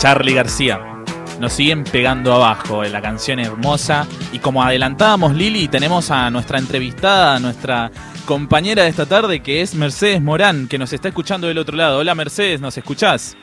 Charlie García. Nos siguen pegando abajo en la canción hermosa. Y como adelantábamos, Lili, tenemos a nuestra entrevistada, a nuestra compañera de esta tarde, que es Mercedes Morán, que nos está escuchando del otro lado. Hola Mercedes, ¿nos escuchás?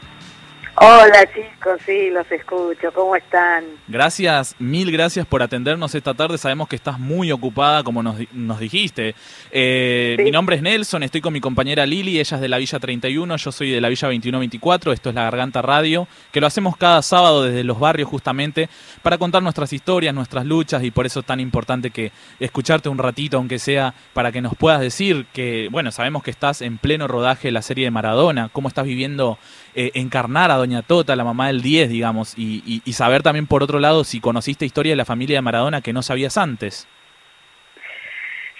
Hola chicos, sí, los escucho, ¿cómo están? Gracias, mil gracias por atendernos esta tarde, sabemos que estás muy ocupada como nos, nos dijiste. Eh, mi nombre es Nelson, estoy con mi compañera Lili, ella es de la Villa 31, yo soy de la Villa 2124, esto es La Garganta Radio, que lo hacemos cada sábado desde los barrios justamente para contar nuestras historias, nuestras luchas y por eso es tan importante que escucharte un ratito, aunque sea para que nos puedas decir que, bueno, sabemos que estás en pleno rodaje de la serie de Maradona, cómo estás viviendo eh, encarnar a Doña Tota, la mamá del 10, digamos, y, saber también, por otro lado, si conociste historia de la familia de Maradona que no sabías antes.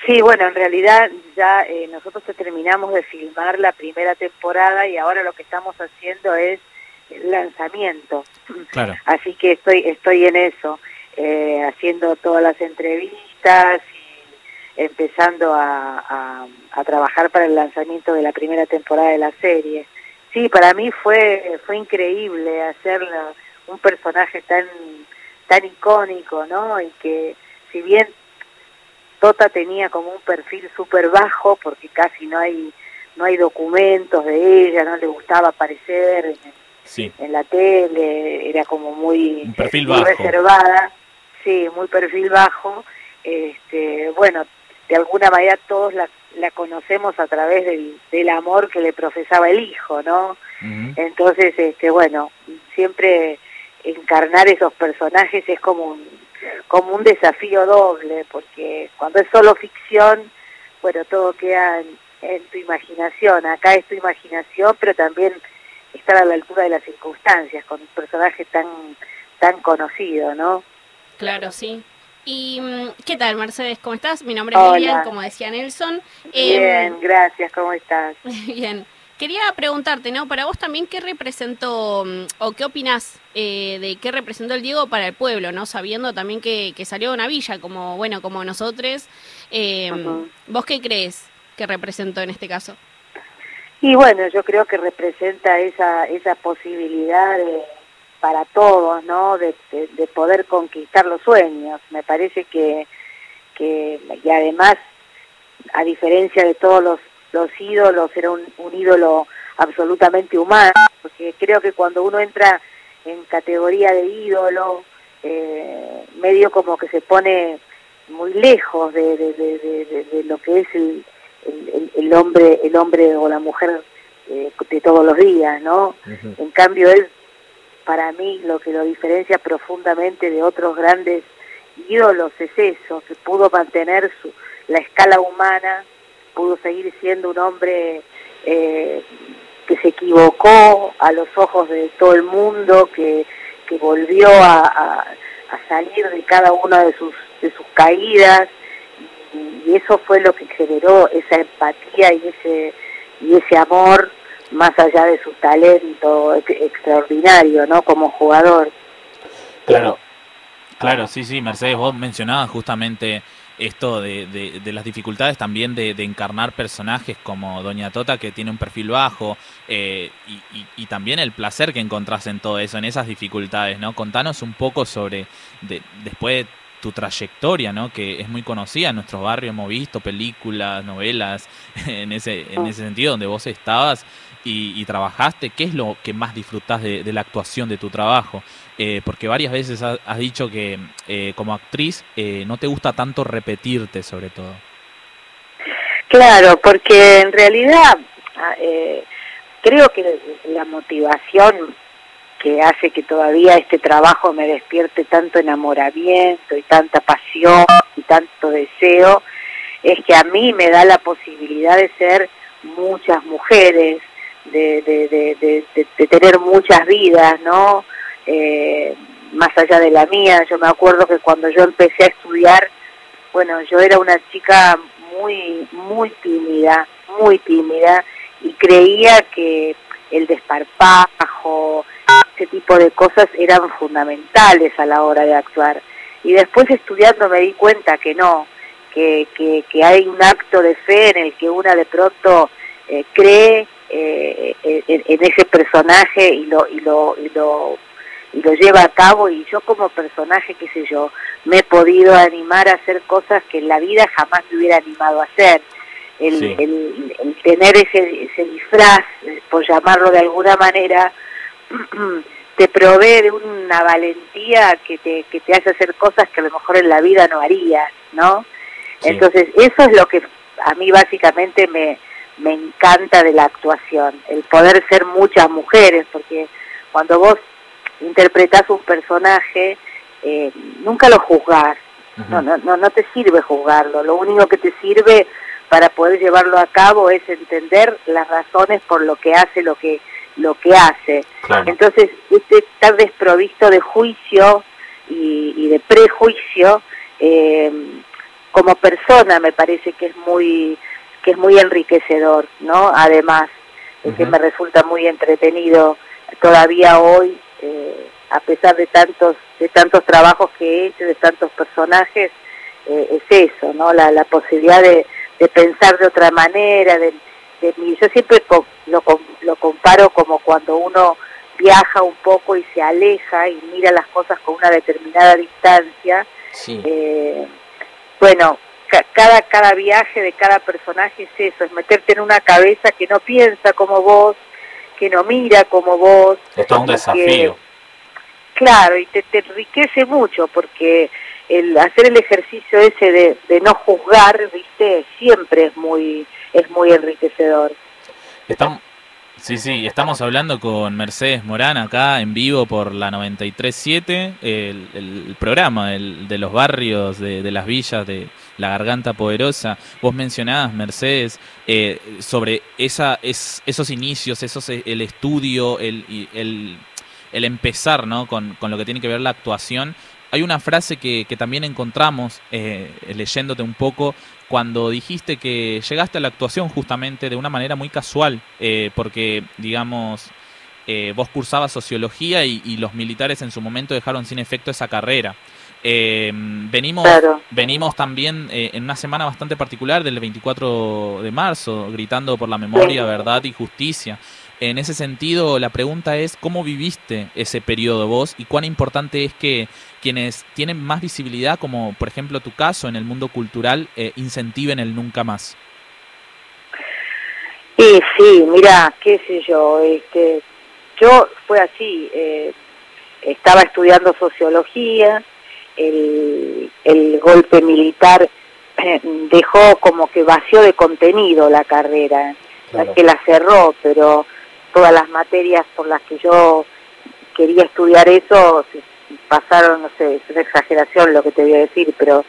Sí, bueno, en realidad ya eh, nosotros terminamos de filmar la primera temporada y ahora lo que estamos haciendo es el lanzamiento. Claro. Así que estoy estoy en eso, eh, haciendo todas las entrevistas y empezando a, a trabajar para el lanzamiento de la primera temporada de la serie. Sí, para mí fue fue increíble hacer un personaje tan tan icónico, ¿no? Y que si bien Tota tenía como un perfil súper bajo, porque casi no hay no hay documentos de ella, no le gustaba aparecer en, la tele, era como muy, reservada, sí, muy perfil bajo. Este, bueno, de alguna manera todos la, la conocemos a través del, del, amor que le profesaba el hijo, ¿no? Entonces, este, bueno, siempre encarnar esos personajes es como un, como un desafío doble, porque cuando es solo ficción, bueno, todo queda en, tu imaginación, acá es tu imaginación, pero también estar a la altura de las circunstancias, con un personaje tan, tan conocido, ¿no? Claro, sí. ¿Y mm, qué tal, Mercedes? ¿Cómo estás? Mi nombre es Lilian, como decía Nelson. Bien, em, gracias, ¿cómo estás? Bien. Quería preguntarte, ¿no? Para vos también, ¿qué representó mm, o qué opinás eh, de qué representó el Diego para el pueblo, ¿no? Sabiendo también que, salió de una villa, como, bueno, como nosotros. Em, ¿Vos qué crees que representó en este caso? Y bueno, yo creo que representa esa, esa posibilidad de para todos, ¿no? De, poder conquistar los sueños. Me parece que, que, y además, a diferencia de todos los, los ídolos, era un, ídolo absolutamente humano, porque creo que cuando uno entra en categoría de ídolo, eh, medio como que se pone muy lejos de, de, lo que es el, el, hombre el hombre o la mujer eh, de todos los días, ¿no? En cambio él para mí lo que lo diferencia profundamente de otros grandes ídolos es eso, que pudo mantener su, la escala humana, pudo seguir siendo un hombre eh, que se equivocó a los ojos de todo el mundo, que, que volvió a, salir de cada una de sus, de sus caídas, y, y eso fue lo que generó esa empatía y ese, y ese amor más allá de su talento extraordinario, ¿no? Como jugador. Claro, claro, sí, sí, Mercedes, vos mencionabas justamente esto de, de, las dificultades también de, encarnar personajes como Doña Tota, que tiene un perfil bajo, eh, y, y, también el placer que encontrás en todo eso, en esas dificultades, ¿no? Contanos un poco sobre, de, después de tu trayectoria, ¿no? Que es muy conocida en nuestros barrios, hemos visto películas, novelas, en ese, en ah. ese sentido, donde vos estabas y, trabajaste, ¿qué es lo que más disfrutás de, la actuación de tu trabajo? Eh, porque varias veces has, dicho que eh, como actriz eh, no te gusta tanto repetirte sobre todo. Claro, porque en realidad ah, creo que la motivación que hace que todavía este trabajo me despierte tanto enamoramiento y tanta pasión y tanto deseo, es que a mí me da la posibilidad de ser muchas mujeres, de, tener muchas vidas, ¿no? Eh, más allá de la mía, yo me acuerdo que cuando yo empecé a estudiar, bueno, yo era una chica muy, muy tímida, muy tímida, y creía que el desparpajo, ese tipo de cosas eran fundamentales a la hora de actuar. Y después estudiando me di cuenta que no, que, que, que hay un acto de fe en el que una de pronto eh, cree eh, en, ese personaje y lo, y lo, y lo y lo lleva a cabo y yo como personaje, qué sé yo, me he podido animar a hacer cosas que en la vida jamás me hubiera animado a hacer. El, el, tener ese, ese disfraz, por llamarlo de alguna manera, te provee de una valentía que te, que te hace hacer cosas que a lo mejor en la vida no harías, ¿no? Entonces, eso es lo que a mí básicamente me, me encanta de la actuación, el poder ser muchas mujeres, porque cuando vos interpretás un personaje, eh, nunca lo juzgás, no, no, no, no te sirve juzgarlo, lo único que te sirve para poder llevarlo a cabo es entender las razones por lo que hace lo que lo que hace. Entonces, este estar desprovisto de juicio y, de prejuicio, eh, como persona me parece que es muy que es muy enriquecedor, ¿no? Además, es que me resulta muy entretenido todavía hoy, eh, a pesar de tantos de tantos trabajos que he hecho, de tantos personajes, eh, es eso, ¿no? La, la posibilidad de, de pensar de otra manera, de, yo siempre lo, lo comparo como cuando uno viaja un poco y se aleja y mira las cosas con una determinada distancia. Eh, bueno, cada, cada viaje de cada personaje es eso, es meterte en una cabeza que no piensa como vos, que no mira como vos. Es todo un desafío. claro, y te, te enriquece mucho porque el hacer el ejercicio ese de, de no juzgar, viste, siempre es muy es muy enriquecedor. Sí, sí, estamos hablando con Mercedes Morán acá en vivo por la 93.7, el, el programa de los barrios, de, las villas, de la Garganta Poderosa. Vos mencionabas, Mercedes, eh, sobre esa, es, esos inicios, esos, el estudio, el, el, el empezar ¿no? con, con lo que tiene que ver la actuación hay una frase que, que también encontramos eh, leyéndote un poco cuando dijiste que llegaste a la actuación justamente de una manera muy casual, eh, porque, digamos, eh, vos cursabas sociología y, los militares en su momento dejaron sin efecto esa carrera. venimos, venimos también en una semana bastante particular del 24 de marzo, gritando por la memoria, verdad y justicia. En ese sentido, la pregunta es, ¿cómo viviste ese periodo vos y cuán importante es que quienes tienen más visibilidad, como por ejemplo tu caso en el mundo cultural, eh, incentiven el nunca más? Sí, sí, mira, qué sé yo, este, yo fue así, eh, estaba estudiando sociología, el, el golpe militar eh, dejó como que vació de contenido la carrera, que la cerró, pero todas las materias por las que yo quería estudiar eso pasaron, no sé, es una exageración lo que te voy a decir, pero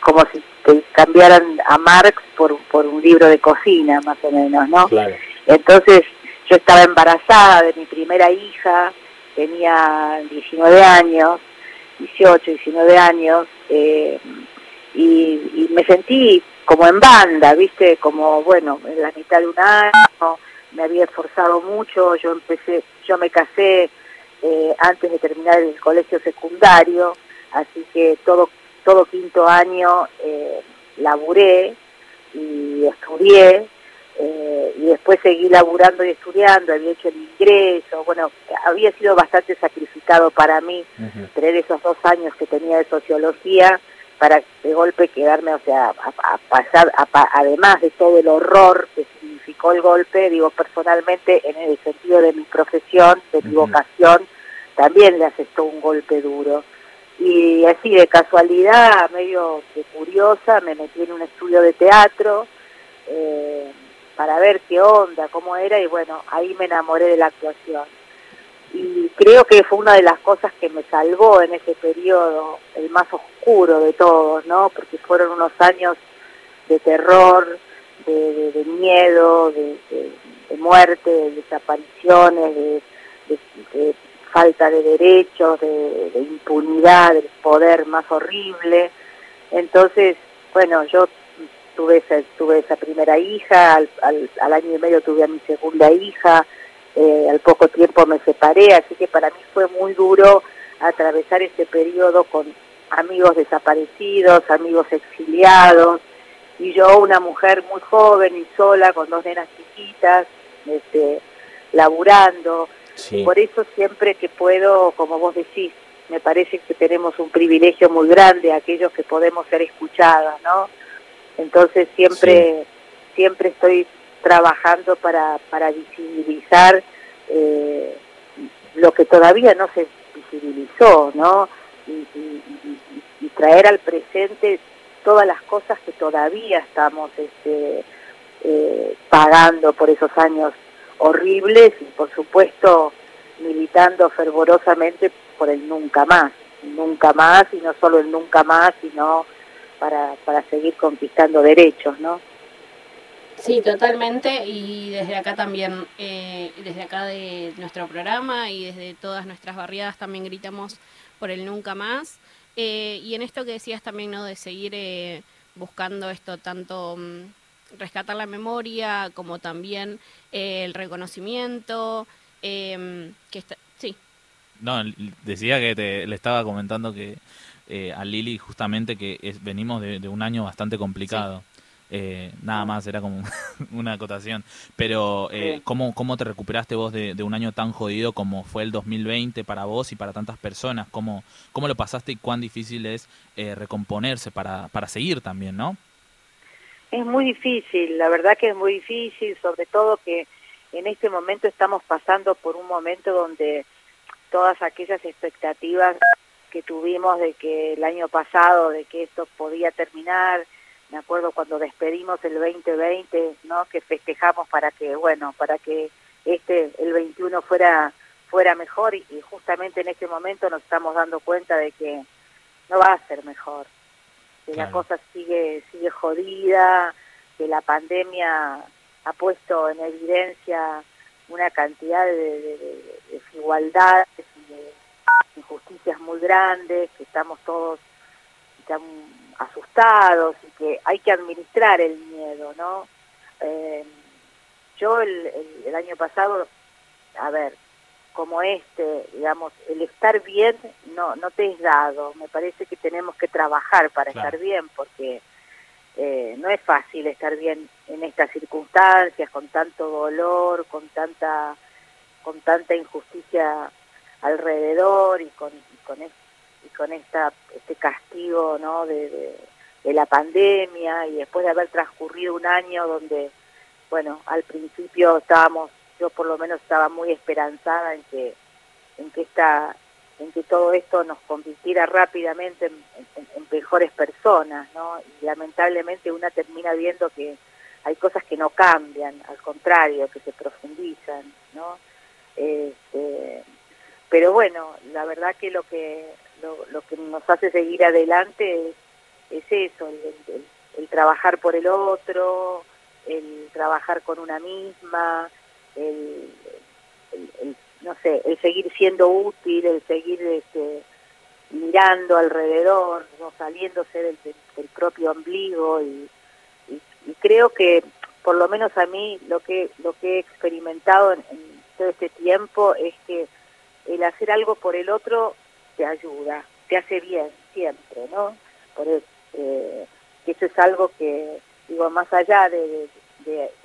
como si te cambiaran a Marx por, por un libro de cocina, más o menos, ¿no? Entonces yo estaba embarazada de mi primera hija, tenía 19 años, 18, 19 años, eh, y, y me sentí como en banda, ¿viste? Como, bueno, en la mitad de un año, me había esforzado mucho, yo empecé, yo me casé eh, antes de terminar el colegio secundario, así que todo, todo quinto año eh, laburé y estudié, eh, y después seguí laburando y estudiando, había hecho el ingreso, bueno, había sido bastante sacrificado para mí tener esos dos años que tenía de sociología para de golpe quedarme, o sea, a, pasar, además de todo el horror que el golpe, digo personalmente, en el sentido de mi profesión, de mi vocación, también le asestó un golpe duro. Y así de casualidad, medio de curiosa, me metí en un estudio de teatro eh, para ver qué onda, cómo era, y bueno, ahí me enamoré de la actuación. Y creo que fue una de las cosas que me salvó en ese periodo, el más oscuro de todos, ¿no? Porque fueron unos años de terror, de, miedo, de, muerte, de desapariciones, de, falta de derechos, de, impunidad, del poder más horrible. Entonces, bueno, yo tuve esa, tuve esa primera hija, al, año y medio tuve a mi segunda hija, eh, al poco tiempo me separé, así que para mí fue muy duro atravesar ese periodo con amigos desaparecidos, amigos exiliados, y yo una mujer muy joven y sola con dos nenas chiquitas, este, laburando, Por eso siempre que puedo, como vos decís, me parece que tenemos un privilegio muy grande aquellos que podemos ser escuchadas, ¿no? Entonces siempre, siempre estoy trabajando para, para visibilizar eh, lo que todavía no se visibilizó, ¿no? Y, traer al presente todas las cosas que todavía estamos este, eh, pagando por esos años horribles y por supuesto militando fervorosamente por el nunca más, nunca más y no solo el nunca más, sino para, para seguir conquistando derechos, ¿no? Sí, totalmente. Y desde acá también, eh, desde acá de nuestro programa y desde todas nuestras barriadas también gritamos por el nunca más. Eh, y en esto que decías también, ¿no? De seguir eh, buscando esto, tanto mm, rescatar la memoria como también el reconocimiento. que está, sí. No, decía que te, le estaba comentando que a Lili justamente que venimos de, un año bastante complicado. Eh, nada más, era como una acotación. Pero, eh, ¿cómo, ¿cómo te recuperaste vos de, un año tan jodido como fue el 2020 para vos y para tantas personas? ¿Cómo, cómo lo pasaste y cuán difícil es eh, recomponerse para, para seguir también, no? Es muy difícil, la verdad que es muy difícil, sobre todo que en este momento estamos pasando por un momento donde todas aquellas expectativas que tuvimos de que el año pasado, de que esto podía terminar, me acuerdo cuando despedimos el 2020, ¿no? Que festejamos para que, bueno, para que este, el 21 fuera, fuera mejor y, justamente en este momento nos estamos dando cuenta de que no va a ser mejor, que la cosa sigue, sigue jodida, que la pandemia ha puesto en evidencia una cantidad de, desigualdades y de injusticias muy grandes, que estamos todos asustados y que hay que administrar el miedo, ¿no? Eh, yo el, el, año pasado, a ver, como este, digamos, el estar bien no, no te es dado. Me parece que tenemos que trabajar para estar bien porque eh, no es fácil estar bien en estas circunstancias, con tanto dolor, con tanta, con tanta injusticia alrededor y con, y con con esta este castigo no de, la pandemia y después de haber transcurrido un año donde bueno al principio estábamos yo por lo menos estaba muy esperanzada en que en que esta en que todo esto nos convirtiera rápidamente en, mejores personas no y lamentablemente una termina viendo que hay cosas que no cambian al contrario que se profundizan no este, pero bueno la verdad que lo que lo, que nos hace seguir adelante es, eso, el, trabajar por el otro, el trabajar con una misma, el, no sé, el seguir siendo útil, el seguir este, mirando alrededor, no saliéndose del, propio ombligo y, creo que por lo menos a mí lo que lo que he experimentado en todo este tiempo es que el hacer algo por el otro te ayuda, te hace bien siempre, ¿no? Por eso, eh, eso es algo que, digo, más allá de,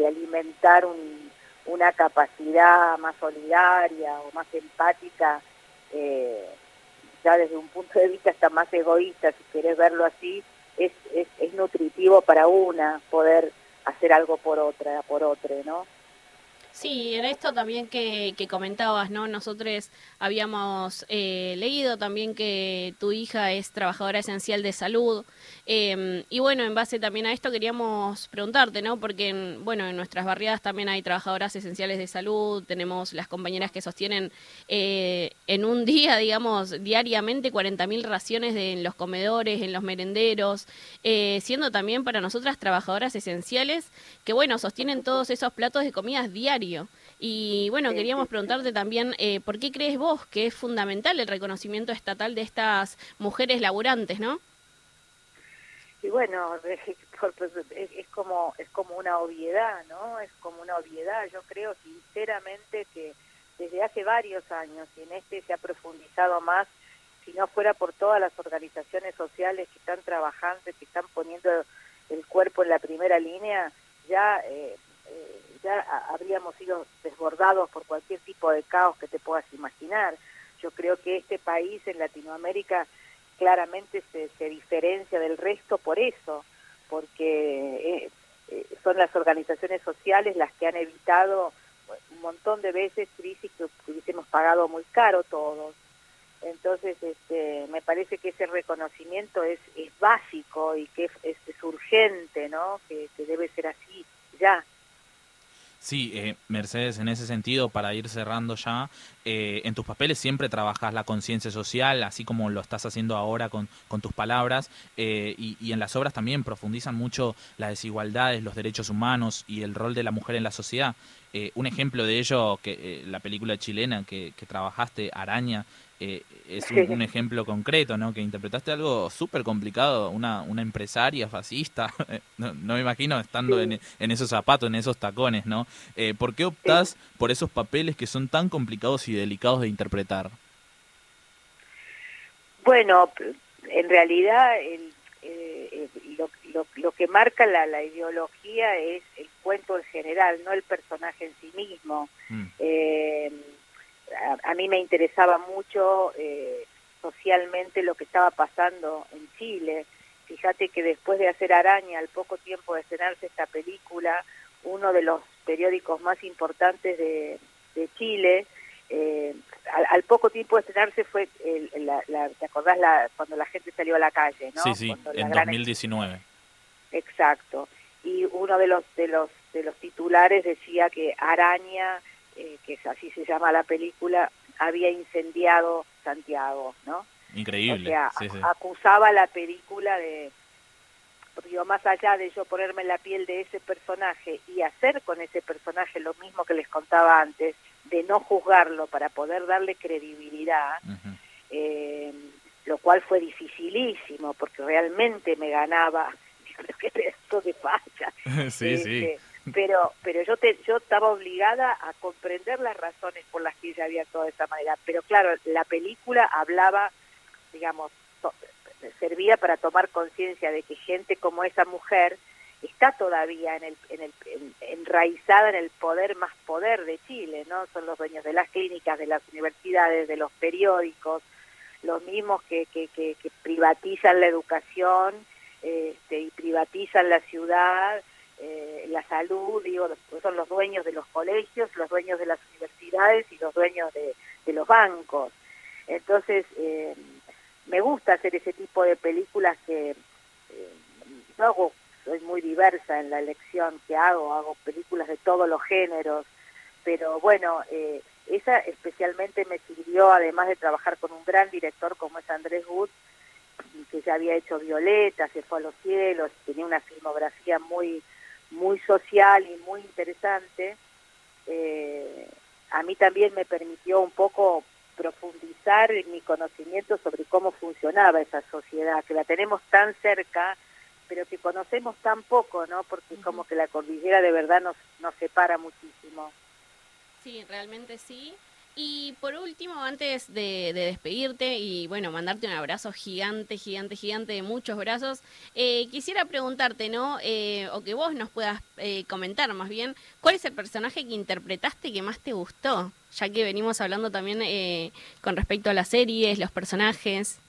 alimentar una capacidad más solidaria o más empática, eh, ya desde un punto de vista hasta más egoísta, si querés verlo así, es, es, es nutritivo para una poder hacer algo por otra, por otro, ¿no? Sí, en esto también que, que comentabas, ¿no? Nosotros habíamos eh, leído también que tu hija es trabajadora esencial de salud. Em, y bueno, en base también a esto queríamos preguntarte, ¿no? Porque, en, bueno, en nuestras barriadas también hay trabajadoras esenciales de salud, tenemos las compañeras que sostienen eh, en un día, digamos, diariamente 40.000 raciones de, en los comedores, en los merenderos, eh, siendo también para nosotras trabajadoras esenciales que, bueno, sostienen todos esos platos de comidas diarias y bueno, queríamos preguntarte también, eh, ¿por qué crees vos que es fundamental el reconocimiento estatal de estas mujeres laburantes, no? Y bueno, es, como es como una obviedad, ¿no? Es como una obviedad. Yo creo sinceramente que desde hace varios años y en este se ha profundizado más, si no fuera por todas las organizaciones sociales que están trabajando, que están poniendo el cuerpo en la primera línea, ya eh, eh, ya habríamos sido desbordados por cualquier tipo de caos que te puedas imaginar. Yo creo que este país en Latinoamérica claramente se, se diferencia del resto por eso, porque eh, eh, son las organizaciones sociales las que han evitado un montón de veces crisis que hubiésemos pagado muy caro todos. Entonces, este, me parece que ese reconocimiento es, es básico y que es, urgente, ¿no? Que, debe ser así ya. Sí, eh, Mercedes, en ese sentido, para ir cerrando ya, eh, en tus papeles siempre trabajas la conciencia social, así como lo estás haciendo ahora con, con tus palabras, eh, y, y, en las obras también profundizan mucho las desigualdades, los derechos humanos y el rol de la mujer en la sociedad. Eh, un ejemplo de ello, que eh, la película chilena que, que trabajaste, Araña, eh, es un, un, ejemplo concreto, ¿no? Que interpretaste algo súper complicado, una, una empresaria fascista, no, no, me imagino estando sí. en, en, esos zapatos, en esos tacones, ¿no? Eh, ¿Por qué optás sí. por esos papeles que son tan complicados y delicados de interpretar? Bueno, en realidad el, eh, lo, lo, lo, que marca la, la, ideología es el cuento en general, no el personaje en sí mismo. Mm. A, a, mí me interesaba mucho eh, socialmente lo que estaba pasando en Chile. Fíjate que después de hacer Araña, al poco tiempo de estrenarse esta película, uno de los periódicos más importantes de, de Chile, eh, al, al, poco tiempo de estrenarse fue, el, la, la, ¿te acordás la, cuando la gente salió a la calle? ¿no? Sí, sí, cuando en 2019. Exacto. Y uno de los, de los, de los titulares decía que Araña eh, que así se llama la película, había incendiado Santiago, ¿no? Increíble. O sea, sí, sí. acusaba la película de, digo, más allá de yo ponerme en la piel de ese personaje y hacer con ese personaje lo mismo que les contaba antes, de no juzgarlo para poder darle credibilidad, uh -huh. eh, lo cual fue dificilísimo, porque realmente me ganaba, que esto de facha. sí, este, sí pero pero yo te, yo estaba obligada a comprender las razones por las que ella había actuado de esa manera. Pero claro la película hablaba digamos to, servía para tomar conciencia de que gente como esa mujer está todavía en el, en el en, enraizada en el poder más poder de Chile no son los dueños de las clínicas de las universidades de los periódicos los mismos que que, que, que privatizan la educación este, y privatizan la ciudad eh, la salud, digo, son los dueños de los colegios, los dueños de las universidades y los dueños de, los bancos. Entonces, eh, me gusta hacer ese tipo de películas que eh, yo hago, soy muy diversa en la elección que hago, hago películas de todos los géneros, pero bueno, eh, esa especialmente me sirvió, además de trabajar con un gran director como es Andrés Wood, que ya había hecho Violeta, se fue a los cielos, tenía una filmografía muy muy social y muy interesante, eh, a mí también me permitió un poco profundizar en mi conocimiento sobre cómo funcionaba esa sociedad, que la tenemos tan cerca, pero que conocemos tan poco, ¿no? Porque uh -huh. como que la cordillera de verdad nos, nos separa muchísimo. Sí, realmente sí. Y por último, antes de, de, despedirte y bueno, mandarte un abrazo gigante, gigante, gigante de muchos brazos, eh, quisiera preguntarte, ¿no? Eh, o que vos nos puedas eh, comentar más bien, ¿cuál es el personaje que interpretaste que más te gustó? Ya que venimos hablando también eh, con respecto a las series, los personajes.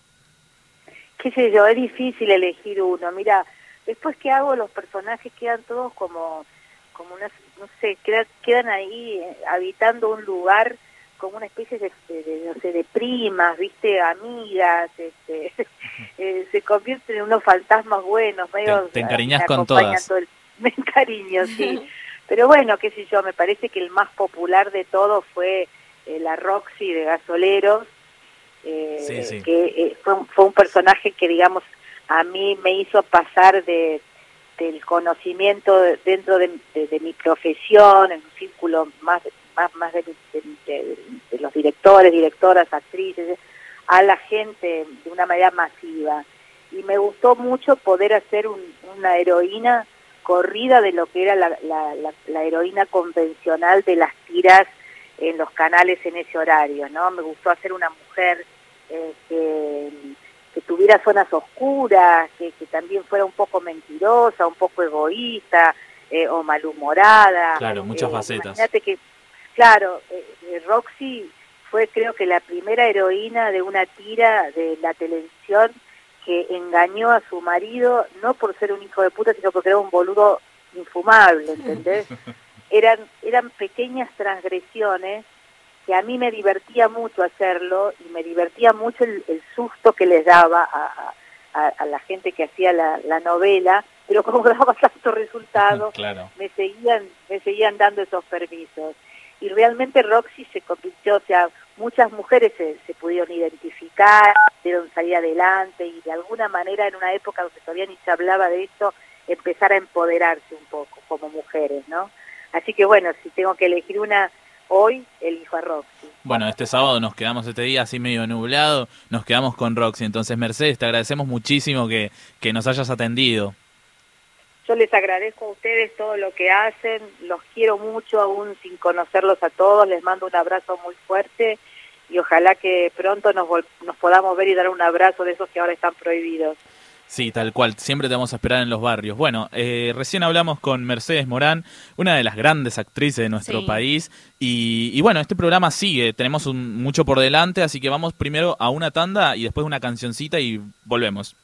Qué sé yo, es difícil elegir uno. Mira, después que hago los personajes quedan todos como, como unas, no sé, quedan, ahí eh, habitando un lugar como una especie de, de, de, no sé, de primas, viste, amigas, este, eh, se convierten en unos fantasmas buenos, medio... Te, te encariñas con todas. Todo el, me encariño, sí. Pero bueno, qué sé yo, me parece que el más popular de todos fue eh, la Roxy de Gasoleros, eh, sí, sí. que eh, fue, fue un personaje que, digamos, a mí me hizo pasar de del conocimiento dentro de, de, de mi profesión, en un círculo más más, más de, de, de, de, los directores, directoras, actrices, a la gente de una manera masiva. Y me gustó mucho poder hacer un, una heroína corrida de lo que era la, la, la, la, heroína convencional de las tiras en los canales en ese horario, ¿no? Me gustó hacer una mujer eh, que, que, tuviera zonas oscuras, que, que también fuera un poco mentirosa, un poco egoísta, eh, o malhumorada. Claro, muchas facetas. Imagínate que, claro, Roxy fue creo que la primera heroína de una tira de la televisión que engañó a su marido, no por ser un hijo de puta, sino porque era un boludo infumable, ¿entendés? Eran, eran pequeñas transgresiones que a mí me divertía mucho hacerlo y me divertía mucho el, susto que les daba a, a, la gente que hacía la, la, novela, pero como daba tanto resultado, me seguían me seguían dando esos permisos. Y realmente Roxy se convirtió, o sea, muchas mujeres se, pudieron identificar, pudieron salir adelante y de alguna manera en una época donde todavía ni se hablaba de esto, empezar a empoderarse un poco como mujeres, ¿no? Así que bueno, si tengo que elegir una hoy, elijo a Roxy. Bueno, este sábado nos quedamos este día así medio nublado, nos quedamos con Roxy. Entonces, Mercedes, te agradecemos muchísimo que, que nos hayas atendido. Yo les agradezco a ustedes todo lo que hacen, los quiero mucho aún sin conocerlos a todos, les mando un abrazo muy fuerte y ojalá que pronto nos, nos podamos ver y dar un abrazo de esos que ahora están prohibidos. Sí, tal cual, siempre te vamos a esperar en los barrios. Bueno, eh, recién hablamos con Mercedes Morán, una de las grandes actrices de nuestro país, y, bueno, este programa sigue, tenemos un, mucho por delante, así que vamos primero a una tanda y después una cancioncita y volvemos.